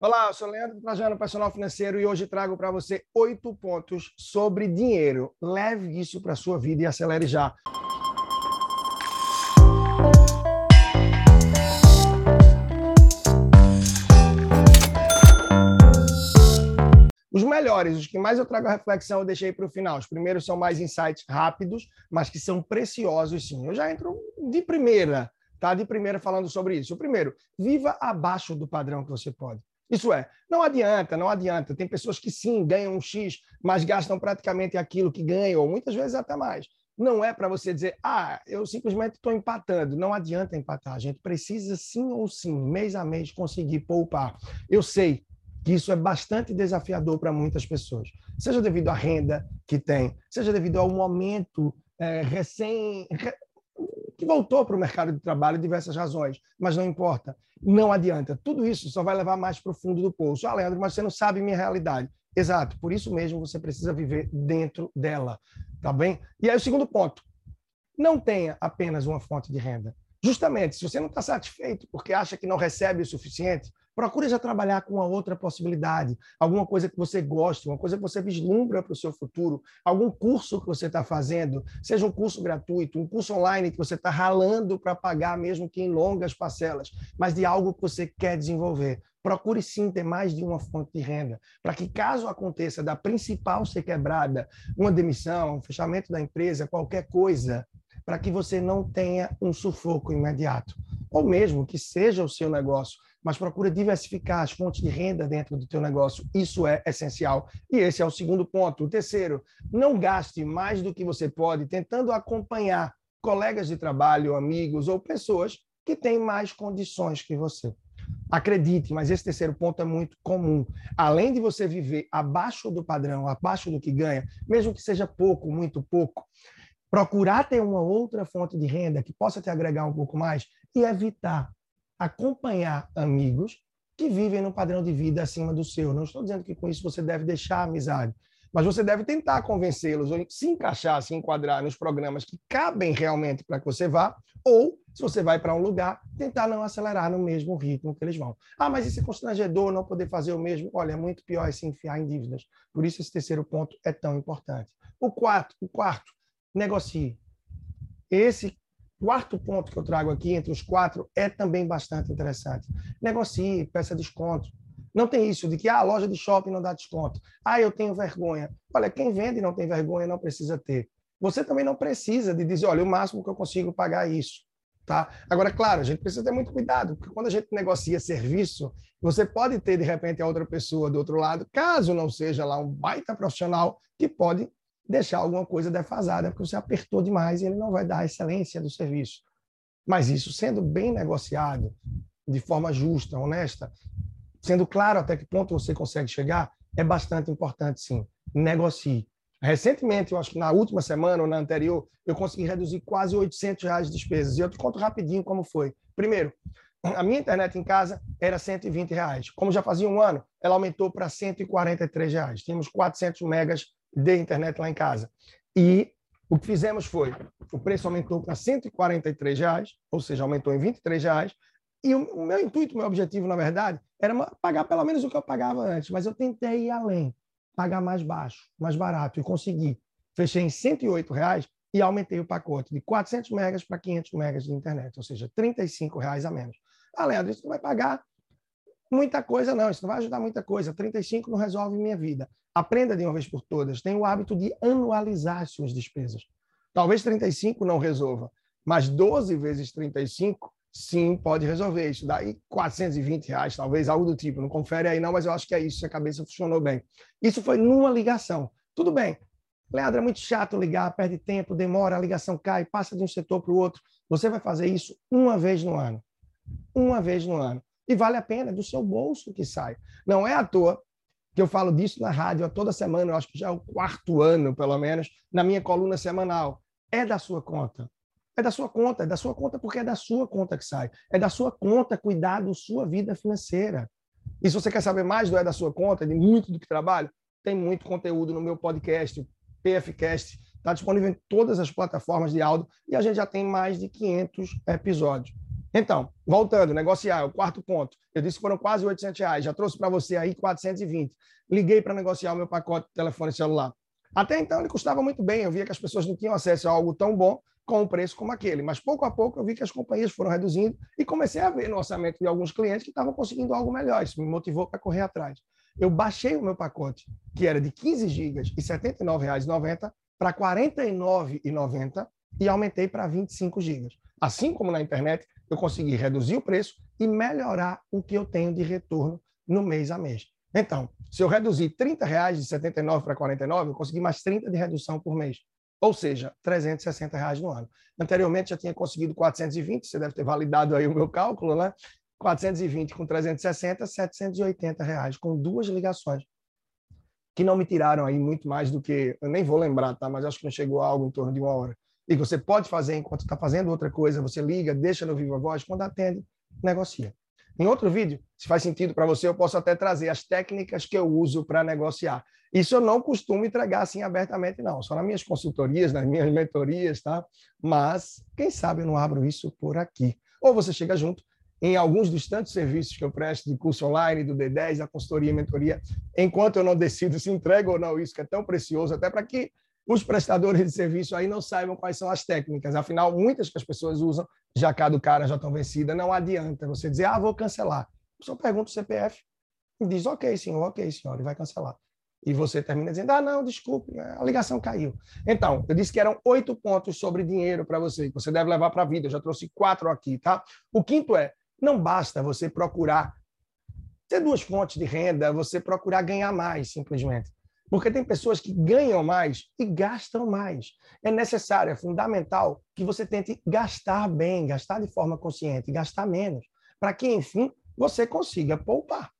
Olá, eu sou Leandro Trajano, personal financeiro, e hoje trago para você oito pontos sobre dinheiro. Leve isso para a sua vida e acelere já. Os melhores, os que mais eu trago a reflexão, eu deixei para o final. Os primeiros são mais insights rápidos, mas que são preciosos, sim. Eu já entro de primeira, tá? De primeira falando sobre isso. O primeiro, viva abaixo do padrão que você pode. Isso é, não adianta, não adianta. Tem pessoas que sim ganham um X, mas gastam praticamente aquilo que ganham, ou muitas vezes até mais. Não é para você dizer, ah, eu simplesmente estou empatando. Não adianta empatar. A gente precisa sim ou sim, mês a mês, conseguir poupar. Eu sei que isso é bastante desafiador para muitas pessoas, seja devido à renda que tem, seja devido ao momento é, recém que voltou para o mercado de trabalho diversas razões, mas não importa, não adianta. Tudo isso só vai levar mais para o fundo do poço. Ah, Leandro, mas você não sabe minha realidade. Exato, por isso mesmo você precisa viver dentro dela, tá bem? E aí o segundo ponto, não tenha apenas uma fonte de renda. Justamente, se você não está satisfeito porque acha que não recebe o suficiente, procure já trabalhar com uma outra possibilidade, alguma coisa que você goste, uma coisa que você vislumbra para o seu futuro, algum curso que você está fazendo, seja um curso gratuito, um curso online que você está ralando para pagar, mesmo que em longas parcelas, mas de algo que você quer desenvolver. Procure sim ter mais de uma fonte de renda, para que caso aconteça da principal ser quebrada, uma demissão, um fechamento da empresa, qualquer coisa, para que você não tenha um sufoco imediato. Ou mesmo que seja o seu negócio, mas procura diversificar as fontes de renda dentro do teu negócio. Isso é essencial. E esse é o segundo ponto. O terceiro, não gaste mais do que você pode tentando acompanhar colegas de trabalho, amigos ou pessoas que têm mais condições que você. Acredite, mas esse terceiro ponto é muito comum. Além de você viver abaixo do padrão, abaixo do que ganha, mesmo que seja pouco, muito pouco, procurar ter uma outra fonte de renda que possa te agregar um pouco mais e evitar acompanhar amigos que vivem num padrão de vida acima do seu. Não estou dizendo que com isso você deve deixar a amizade, mas você deve tentar convencê-los ou se encaixar, se enquadrar nos programas que cabem realmente para que você vá, ou se você vai para um lugar, tentar não acelerar no mesmo ritmo que eles vão. Ah, mas isso é constrangedor não poder fazer o mesmo. Olha, é muito pior é se enfiar em dívidas. Por isso esse terceiro ponto é tão importante. O quarto, o quarto, negocie. Esse quarto ponto que eu trago aqui, entre os quatro, é também bastante interessante. Negocie, peça desconto. Não tem isso de que ah, a loja de shopping não dá desconto. Ah, eu tenho vergonha. Olha, quem vende não tem vergonha não precisa ter. Você também não precisa de dizer, olha, o máximo que eu consigo pagar é isso. Tá? Agora, claro, a gente precisa ter muito cuidado, porque quando a gente negocia serviço, você pode ter, de repente, a outra pessoa do outro lado, caso não seja lá um baita profissional, que pode deixar alguma coisa defasada, porque você apertou demais e ele não vai dar a excelência do serviço. Mas isso sendo bem negociado, de forma justa, honesta, sendo claro até que ponto você consegue chegar, é bastante importante, sim. Negocie. Recentemente, eu acho que na última semana ou na anterior, eu consegui reduzir quase 800 reais de despesas. E eu te conto rapidinho como foi. Primeiro, a minha internet em casa era 120 reais. Como já fazia um ano, ela aumentou para 143 reais. Tínhamos 400 megas de internet lá em casa. E o que fizemos foi, o preço aumentou para 143 reais, ou seja, aumentou em 23 reais, e o, meu intuito, o meu objetivo, na verdade, era pagar pelo menos o que eu pagava antes, mas eu tentei ir além, pagar mais baixo, mais barato, e consegui. Fechei em 108 reais e aumentei o pacote de 400 megas para 500 megas de internet, ou seja, 35 reais a menos. Ah, Leandro, isso vai pagar muita coisa, não, isso não vai ajudar muita coisa. 35 não resolve minha vida. Aprenda de uma vez por todas. Tenha o hábito de anualizar as suas despesas. Talvez 35 não resolva, mas 12 vezes 35, sim, pode resolver. Isso daí 420 reais, talvez, algo do tipo. Não confere aí não, mas eu acho que é isso, a cabeça funcionou bem. Isso foi numa ligação. Tudo bem. Leandro, é muito chato ligar, perde tempo, demora, a ligação cai, passa de um setor para o outro. Você vai fazer isso uma vez no ano. Uma vez no ano. E vale a pena, é do seu bolso que sai. Não é à toa que eu falo disso na rádio toda semana, eu acho que já é o quarto ano, pelo menos, na minha coluna semanal. É da sua conta. É da sua conta, é da sua conta porque é da sua conta que sai. É da sua conta cuidar da sua vida financeira. E se você quer saber mais do É da Sua Conta, de muito do que trabalho, tem muito conteúdo no meu podcast, PFcast. Está disponível em todas as plataformas de áudio e a gente já tem mais de 500 episódios. Então, voltando, negociar, o quarto ponto. Eu disse que foram quase 800 reais, já trouxe para você aí 420. Liguei para negociar o meu pacote de telefone celular. Até então ele custava muito bem, eu via que as pessoas não tinham acesso a algo tão bom com um preço como aquele. Mas pouco a pouco eu vi que as companhias foram reduzindo e comecei a ver no orçamento de alguns clientes que estavam conseguindo algo melhor. Isso me motivou para correr atrás. Eu baixei o meu pacote, que era de 15 GB e R$ 79,90 para R$ 49,90 e aumentei para 25 GB. Assim como na internet, eu consegui reduzir o preço e melhorar o que eu tenho de retorno no mês a mês. Então, se eu reduzir 30 reais de 79 para 49, eu consegui mais 30 de redução por mês. Ou seja, 360 reais no ano. Anteriormente já tinha conseguido 420, você deve ter validado aí o meu cálculo, né? 420 com 360, 780 reais, com duas ligações, que não me tiraram aí muito mais do que, eu nem vou lembrar, tá? Mas acho que não chegou a algo em torno de uma hora. E você pode fazer enquanto está fazendo outra coisa, você liga, deixa no Viva Voz, quando atende, negocia. Em outro vídeo, se faz sentido para você, eu posso até trazer as técnicas que eu uso para negociar. Isso eu não costumo entregar assim abertamente, não. Só nas minhas consultorias, nas minhas mentorias, tá? Mas, quem sabe eu não abro isso por aqui. Ou você chega junto em alguns dos tantos serviços que eu presto de curso online, do D10, da consultoria e mentoria, enquanto eu não decido se entrego ou não isso, que é tão precioso, até para que os prestadores de serviço aí não saibam quais são as técnicas. Afinal, muitas que as pessoas usam já caducaram, já estão vencidas. Não adianta você dizer, ah, vou cancelar. Pessoa pergunta o CPF e diz, ok, senhor, ok, senhor, e vai cancelar. E você termina dizendo, ah, não, desculpe, a ligação caiu. Então, eu disse que eram oito pontos sobre dinheiro para você, que você deve levar para a vida. Eu já trouxe quatro aqui, tá? O quinto é, não basta você procurar ter duas fontes de renda, você procurar ganhar mais, simplesmente. Porque tem pessoas que ganham mais e gastam mais. É necessário, é fundamental que você tente gastar bem, gastar de forma consciente, gastar menos, para que, enfim, você consiga poupar.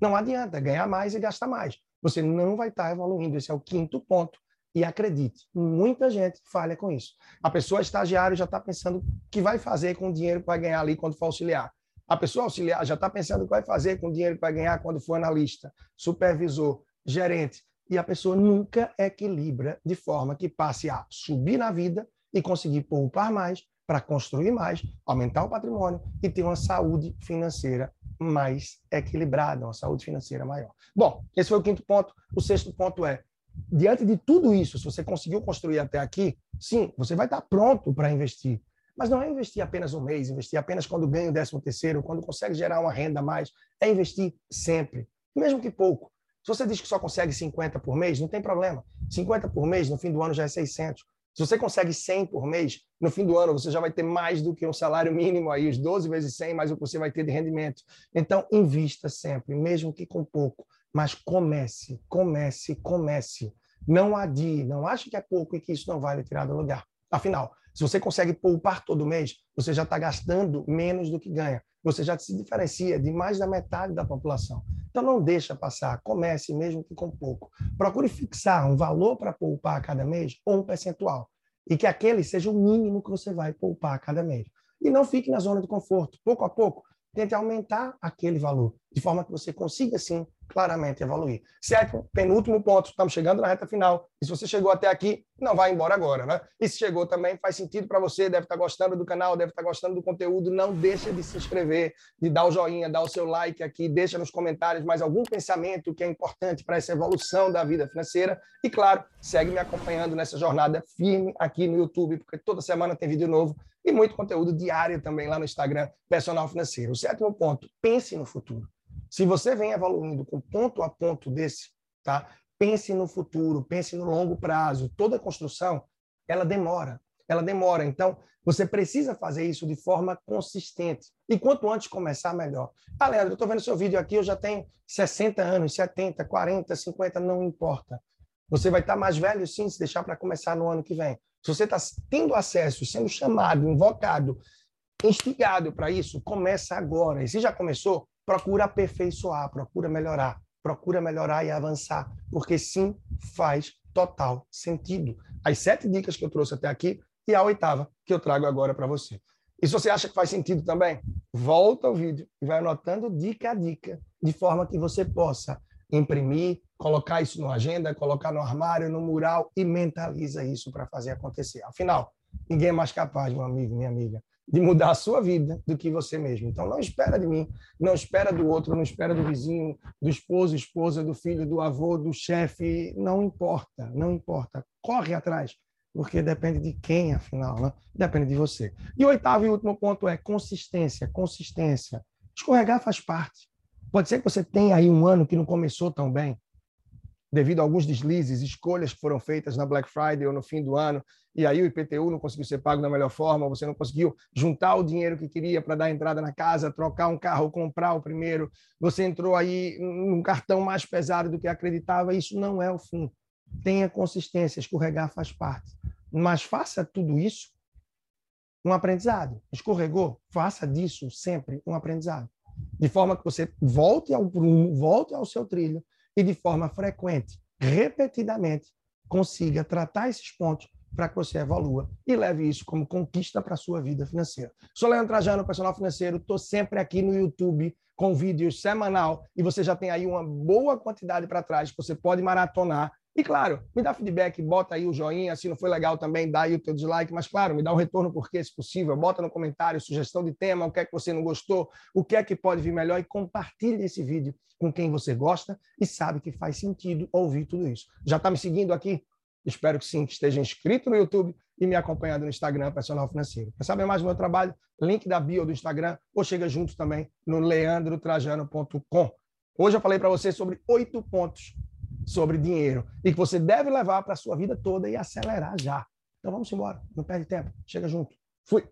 Não adianta ganhar mais e gastar mais. Você não vai estar evoluindo. Esse é o quinto ponto. E acredite, muita gente falha com isso. A pessoa estagiária já está pensando o que vai fazer com o dinheiro que vai ganhar ali quando for auxiliar. A pessoa auxiliar já está pensando o que vai fazer com o dinheiro que vai ganhar quando for analista, supervisor, gerente e a pessoa nunca equilibra de forma que passe a subir na vida e conseguir poupar mais para construir mais, aumentar o patrimônio e ter uma saúde financeira mais equilibrada, uma saúde financeira maior. Bom, esse foi o quinto ponto. O sexto ponto é, diante de tudo isso, se você conseguiu construir até aqui, sim, você vai estar pronto para investir. Mas não é investir apenas um mês, investir apenas quando ganha o décimo terceiro, quando consegue gerar uma renda a mais. É investir sempre, mesmo que pouco. Se você diz que só consegue 50 por mês, não tem problema. 50 por mês, no fim do ano já é 600. Se você consegue 100 por mês, no fim do ano você já vai ter mais do que um salário mínimo aí, os 12 vezes 100, mais o que você vai ter de rendimento. Então, invista sempre, mesmo que com pouco, mas comece, comece, comece. Não adie, não ache que é pouco e que isso não vai lhe tirar do lugar. Afinal, se você consegue poupar todo mês, você já está gastando menos do que ganha você já se diferencia de mais da metade da população. Então não deixa passar, comece mesmo que com pouco. Procure fixar um valor para poupar a cada mês ou um percentual e que aquele seja o mínimo que você vai poupar a cada mês. E não fique na zona de conforto. Pouco a pouco, tente aumentar aquele valor, de forma que você consiga, sim, claramente evoluir. Sétimo, penúltimo ponto, estamos chegando na reta final. E se você chegou até aqui, não vai embora agora, né? E se chegou também, faz sentido para você, deve estar gostando do canal, deve estar gostando do conteúdo, não deixa de se inscrever, de dar o joinha, dar o seu like aqui, deixa nos comentários mais algum pensamento que é importante para essa evolução da vida financeira. E claro, segue me acompanhando nessa jornada firme aqui no YouTube, porque toda semana tem vídeo novo e muito conteúdo diário também lá no Instagram, Personal Financeiro. O sétimo ponto, pense no futuro. Se você vem evoluindo com ponto a ponto desse, tá? Pense no futuro, pense no longo prazo. Toda construção, ela demora. Ela demora. Então, você precisa fazer isso de forma consistente. E quanto antes começar, melhor. Ah, Leandro, eu estou vendo seu vídeo aqui, eu já tenho 60 anos, 70, 40, 50, não importa. Você vai estar mais velho, sim, se deixar para começar no ano que vem. Se você está tendo acesso, sendo chamado, invocado, instigado para isso, começa agora. E se já começou, procura aperfeiçoar, procura melhorar, procura melhorar e avançar, porque sim, faz total sentido. As sete dicas que eu trouxe até aqui e a oitava que eu trago agora para você. E se você acha que faz sentido também, volta ao vídeo e vai anotando dica a dica, de forma que você possa imprimir, colocar isso na agenda, colocar no armário, no mural e mentaliza isso para fazer acontecer. Afinal, ninguém é mais capaz, meu amigo, minha amiga, de mudar a sua vida do que você mesmo. Então, não espera de mim, não espera do outro, não espera do vizinho, do esposo, esposa, do filho, do avô, do chefe. Não importa, não importa. Corre atrás, porque depende de quem, afinal, né? depende de você. E o oitavo e último ponto é consistência, consistência. Escorregar faz parte. Pode ser que você tenha aí um ano que não começou tão bem, devido a alguns deslizes, escolhas foram feitas na Black Friday ou no fim do ano, e aí o IPTU não conseguiu ser pago da melhor forma, você não conseguiu juntar o dinheiro que queria para dar entrada na casa, trocar um carro, comprar o primeiro, você entrou aí num cartão mais pesado do que acreditava, isso não é o fim. Tenha consistência, escorregar faz parte. Mas faça tudo isso um aprendizado. Escorregou, faça disso sempre um aprendizado. De forma que você volte ao prumo, volte ao seu trilho e de forma frequente, repetidamente, consiga tratar esses pontos para que você evolua e leve isso como conquista para a sua vida financeira. Sou Leandro Trajano, personal financeiro, estou sempre aqui no YouTube com vídeos semanal e você já tem aí uma boa quantidade para trás que você pode maratonar e claro, me dá feedback, bota aí o joinha, se não foi legal também, dá aí o teu dislike, mas claro, me dá um retorno porque, se possível, bota no comentário sugestão de tema, o que é que você não gostou, o que é que pode vir melhor e compartilhe esse vídeo com quem você gosta e sabe que faz sentido ouvir tudo isso. Já está me seguindo aqui? Espero que sim, que esteja inscrito no YouTube e me acompanhando no Instagram Personal Financeiro. Quer saber mais do meu trabalho? Link da bio do Instagram ou chega junto também no leandrotrajano.com. Hoje eu falei para você sobre oito pontos sobre dinheiro e que você deve levar para a sua vida toda e acelerar já. Então vamos embora, não perde tempo, chega junto. Fui!